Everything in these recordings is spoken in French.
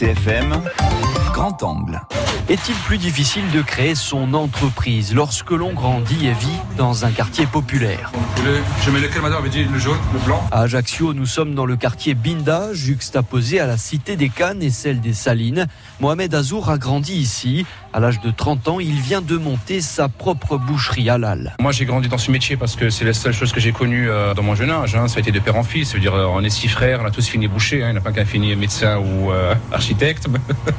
RCFM, grand angle. Est-il plus difficile de créer son entreprise lorsque l'on grandit et vit dans un quartier populaire? Je mets lequel madame dit le jaune, le blanc À Ajaccio, nous sommes dans le quartier Binda, juxtaposé à la cité des Cannes et celle des Salines. Mohamed Azour a grandi ici. À l'âge de 30 ans, il vient de monter sa propre boucherie halal. Moi j'ai grandi dans ce métier parce que c'est la seule chose que j'ai connue euh, dans mon jeune âge. hein. Ça a été de père en fils. Ça veut dire euh, on est six frères, on a tous fini boucher. hein. Il n'y en a pas qu'un fini médecin ou euh, architecte.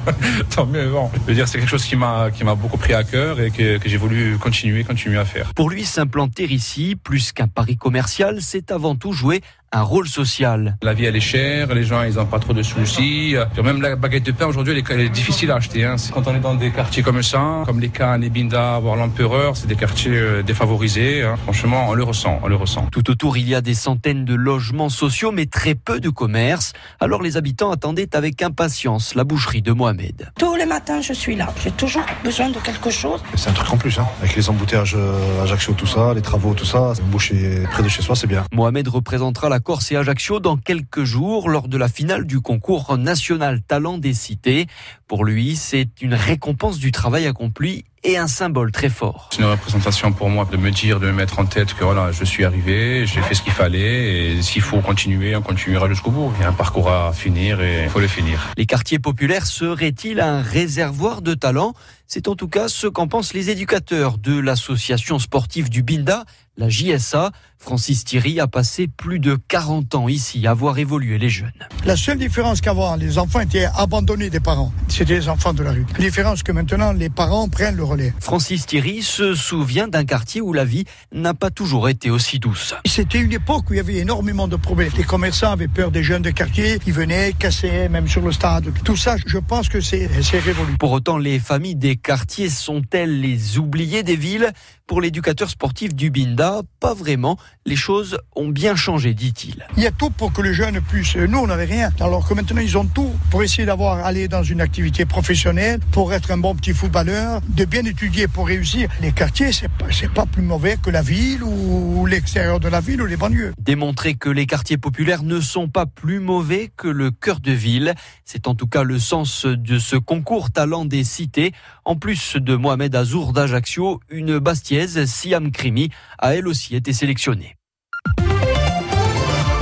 Tant mieux. Bon. Je veux dire c'est quelque chose qui m'a qui m'a beaucoup pris à cœur et que, j'ai voulu continuer continuer à faire. Pour lui, s'implanter ici, plus qu'un pari commercial, c'est avant tout jouer un rôle social. La vie elle est chère, les gens ils n'ont pas trop de soucis. Même la baguette de pain aujourd'hui elle est- elle est difficile à acheter. Hein. Quand on est dans des quartiers comme ça, comme les Cannes, les Binda, voire l'Empereur, c'est des quartiers euh, défavorisés. hein. Franchement on le ressent, on le ressent. Tout autour, il y a des centaines de logements sociaux, mais très peu de commerces. Alors les habitants attendaient avec impatience la boucherie de Mohamed. Tous les matins, je suis là. J'ai toujours besoin de quelque chose. C'est un truc en plus, hein. avec les embouteillages euh, Ajaccio, tout ça, les travaux, tout ça. Boucher près de chez soi, c'est bien. Mohamed représentera la Corse et Ajaccio dans quelques jours lors de la finale du concours national talent des cités. Pour lui, c'est une récompense du travail accompli et un symbole très fort. C'est une représentation pour moi de me dire, de me mettre en tête que voilà, je suis arrivé, j'ai fait ce qu'il fallait et s'il faut continuer, on continuera jusqu'au bout. Il y a un parcours à finir et il faut le finir. Les quartiers populaires seraient-ils un réservoir de talent? C'est en tout cas ce qu'en pensent les éducateurs de l'association sportive du Binda, la JSA. Francis Thierry a passé plus de 40 ans ici à voir évoluer les jeunes. La seule différence qu'avant, les enfants étaient abandonnés des parents. C'était les enfants de la rue. La différence que maintenant, les parents prennent le relais. Francis Thierry se souvient d'un quartier où la vie n'a pas toujours été aussi douce. C'était une époque où il y avait énormément de problèmes. Les commerçants avaient peur des jeunes de quartier. Ils venaient, cassaient, même sur le stade. Tout ça, je pense que c'est c'est révolu. Pour autant, les familles des quartiers sont-elles les oubliées des villes? Pour l'éducateur sportif du Binda, pas vraiment. Les choses ont bien changé, dit-il. Il y a tout pour que les jeunes puissent. Nous, on n'avait rien. Alors que maintenant, ils ont tout pour essayer d'avoir aller dans une activité professionnelle, pour être un bon petit footballeur, de bien étudier pour réussir. Les quartiers, c'est pas, c'est pas plus mauvais que la ville ou l'extérieur de la ville ou les banlieues. Démontrer que les quartiers populaires ne sont pas plus mauvais que le cœur de ville, c'est en tout cas le sens de ce concours talent des cités. En plus de Mohamed Azour d'Ajaccio, une bastiaise, Siam Krimi, a elle aussi été sélectionnée. Bye.